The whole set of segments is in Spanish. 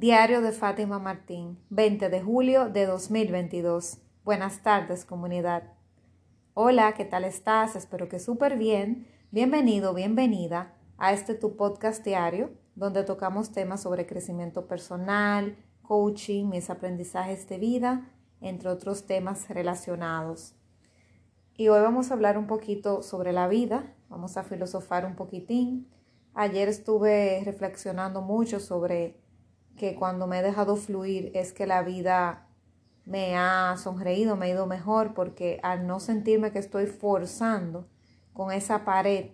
Diario de Fátima Martín, 20 de julio de 2022. Buenas tardes, comunidad. Hola, ¿qué tal estás? Espero que súper bien. Bienvenido, bienvenida a este tu podcast diario, donde tocamos temas sobre crecimiento personal, coaching, mis aprendizajes de vida, entre otros temas relacionados. Y hoy vamos a hablar un poquito sobre la vida, vamos a filosofar un poquitín. Ayer estuve reflexionando mucho sobre que cuando me he dejado fluir es que la vida me ha sonreído, me ha ido mejor, porque al no sentirme que estoy forzando con esa pared,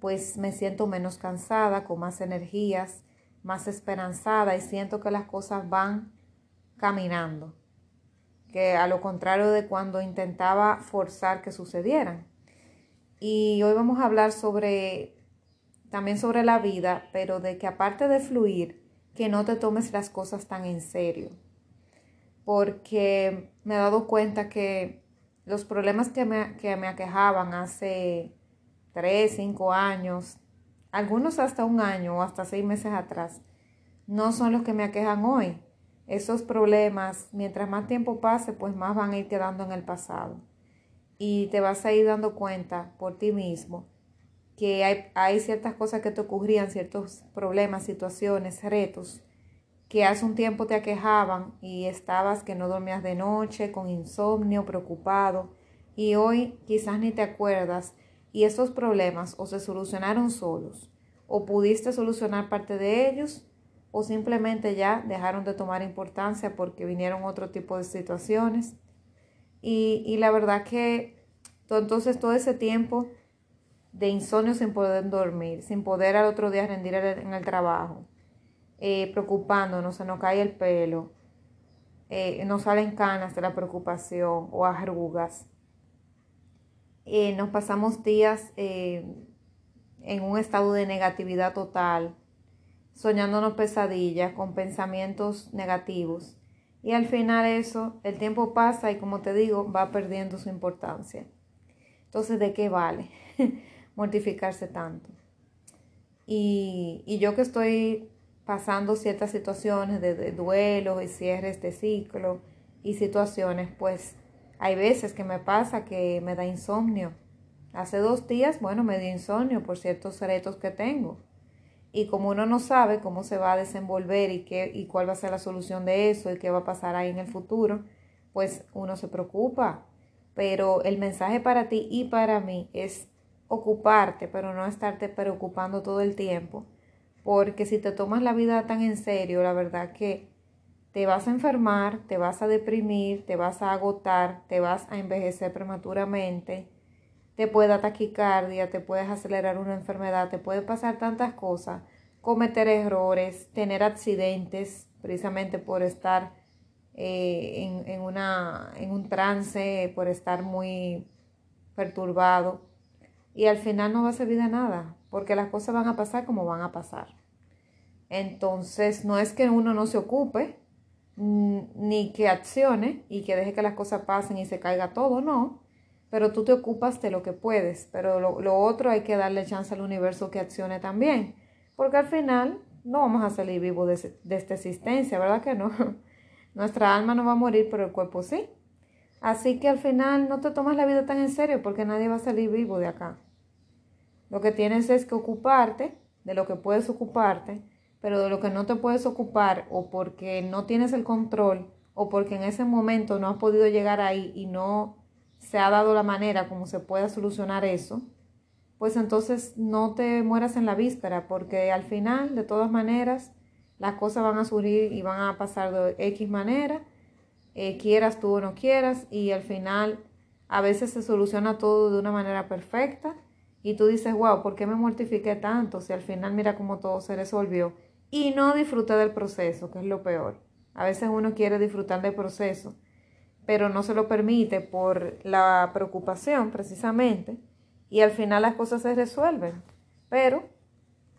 pues me siento menos cansada, con más energías, más esperanzada y siento que las cosas van caminando, que a lo contrario de cuando intentaba forzar que sucedieran. Y hoy vamos a hablar sobre también sobre la vida, pero de que aparte de fluir, que no te tomes las cosas tan en serio. Porque me he dado cuenta que los problemas que me, que me aquejaban hace tres, cinco años, algunos hasta un año o hasta seis meses atrás, no son los que me aquejan hoy. Esos problemas, mientras más tiempo pase, pues más van a ir quedando en el pasado. Y te vas a ir dando cuenta por ti mismo que hay, ciertas cosas que te ocurrían, ciertos problemas, situaciones, retos, que hace un tiempo te aquejaban y estabas que no dormías de noche, con insomnio, preocupado, y hoy quizás ni te acuerdas y esos problemas o se solucionaron solos, o pudiste solucionar parte de ellos, o simplemente ya dejaron de tomar importancia porque vinieron otro tipo de situaciones. Y, y la verdad que entonces todo ese tiempo de insomnio sin poder dormir, sin poder al otro día rendir en el trabajo, eh, preocupándonos, se nos cae el pelo, eh, nos salen canas de la preocupación o arrugas. Eh, nos pasamos días en un estado de negatividad total, soñándonos pesadillas, con pensamientos negativos. Y al final eso, el tiempo pasa y como te digo, va perdiendo su importancia. Entonces, ¿de qué vale? mortificarse tanto. Y, y yo que estoy pasando ciertas situaciones de, de duelo y cierres de ciclo y situaciones, pues hay veces que me pasa que me da insomnio. Hace dos días, bueno, me dio insomnio por ciertos retos que tengo. Y como uno no sabe cómo se va a desenvolver y, qué, y cuál va a ser la solución de eso y qué va a pasar ahí en el futuro, pues uno se preocupa. Pero el mensaje para ti y para mí es ocuparte, pero no estarte preocupando todo el tiempo. Porque si te tomas la vida tan en serio, la verdad que te vas a enfermar, te vas a deprimir, te vas a agotar, te vas a envejecer prematuramente, te puede dar taquicardia, te puedes acelerar una enfermedad, te puede pasar tantas cosas, cometer errores, tener accidentes, precisamente por estar eh, en, un trance, por estar muy perturbado y al final no va a servir de nada, porque las cosas van a pasar como van a pasar. Entonces, no es que uno no se ocupe, ni que accione y que deje que las cosas pasen y se caiga todo, no, pero tú te ocupas de lo que puedes, pero lo, otro hay que darle chance al universo que accione también, porque al final no vamos a salir vivos de, de esta existencia, ¿verdad que no? Nuestra alma no va a morir, pero el cuerpo sí. Así que al final no te tomas la vida tan en serio porque nadie va a salir vivo de acá. Lo que tienes es que ocuparte de lo que puedes ocuparte, pero de lo que no te puedes ocupar o porque no tienes el control o porque en ese momento no has podido llegar ahí y no se ha dado la manera como se pueda solucionar eso, pues entonces no te mueras en la víspera porque al final, de todas maneras, las cosas van a surgir y van a pasar de X manera eh, quieras tú o no quieras, y al final a veces se soluciona todo de una manera perfecta y tú dices, wow, ¿por qué me mortifiqué tanto? Si al final mira cómo todo se resolvió y no disfruté del proceso, que es lo peor. A veces uno quiere disfrutar del proceso, pero no se lo permite por la preocupación precisamente y al final las cosas se resuelven. Pero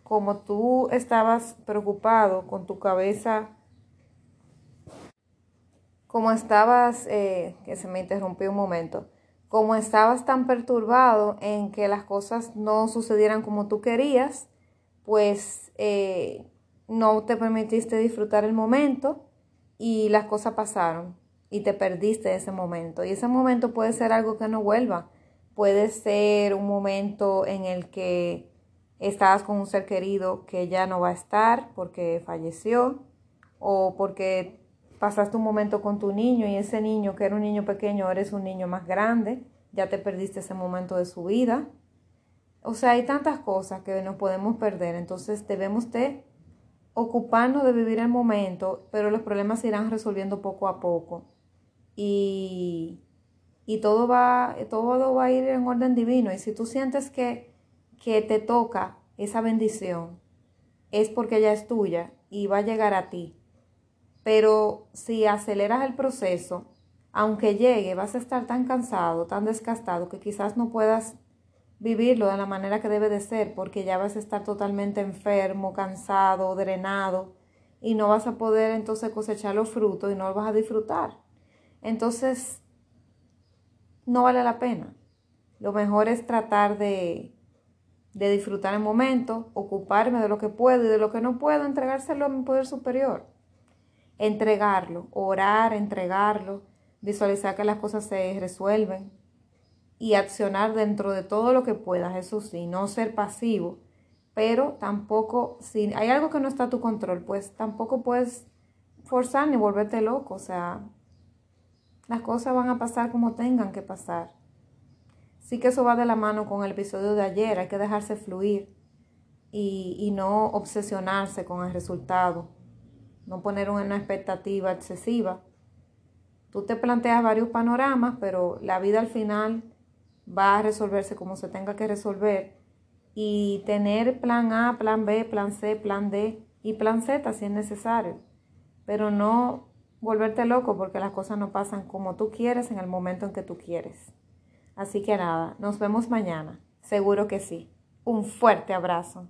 como tú estabas preocupado con tu cabeza como estabas, eh, que se me interrumpió un momento, como estabas tan perturbado en que las cosas no sucedieran como tú querías, pues eh, no te permitiste disfrutar el momento y las cosas pasaron y te perdiste ese momento. Y ese momento puede ser algo que no vuelva. Puede ser un momento en el que estabas con un ser querido que ya no va a estar porque falleció o porque pasaste un momento con tu niño y ese niño que era un niño pequeño eres un niño más grande, ya te perdiste ese momento de su vida. O sea, hay tantas cosas que nos podemos perder, entonces debemos de ocuparnos de vivir el momento, pero los problemas se irán resolviendo poco a poco. Y, y todo, va, todo va a ir en orden divino. Y si tú sientes que, que te toca esa bendición, es porque ya es tuya y va a llegar a ti. Pero si aceleras el proceso, aunque llegue, vas a estar tan cansado, tan desgastado, que quizás no puedas vivirlo de la manera que debe de ser, porque ya vas a estar totalmente enfermo, cansado, drenado, y no vas a poder entonces cosechar los frutos y no los vas a disfrutar. Entonces, no vale la pena. Lo mejor es tratar de, de disfrutar el momento, ocuparme de lo que puedo y de lo que no puedo, entregárselo a mi poder superior. Entregarlo, orar, entregarlo, visualizar que las cosas se resuelven y accionar dentro de todo lo que puedas, eso sí, no ser pasivo, pero tampoco, si hay algo que no está a tu control, pues tampoco puedes forzar ni volverte loco, o sea, las cosas van a pasar como tengan que pasar. Sí que eso va de la mano con el episodio de ayer, hay que dejarse fluir y, y no obsesionarse con el resultado, no poner una expectativa excesiva. Tú te planteas varios panoramas, pero la vida al final va a resolverse como se tenga que resolver y tener plan A, plan B, plan C, plan D y plan Z si es necesario, pero no volverte loco porque las cosas no pasan como tú quieres en el momento en que tú quieres. Así que nada, nos vemos mañana, seguro que sí. Un fuerte abrazo.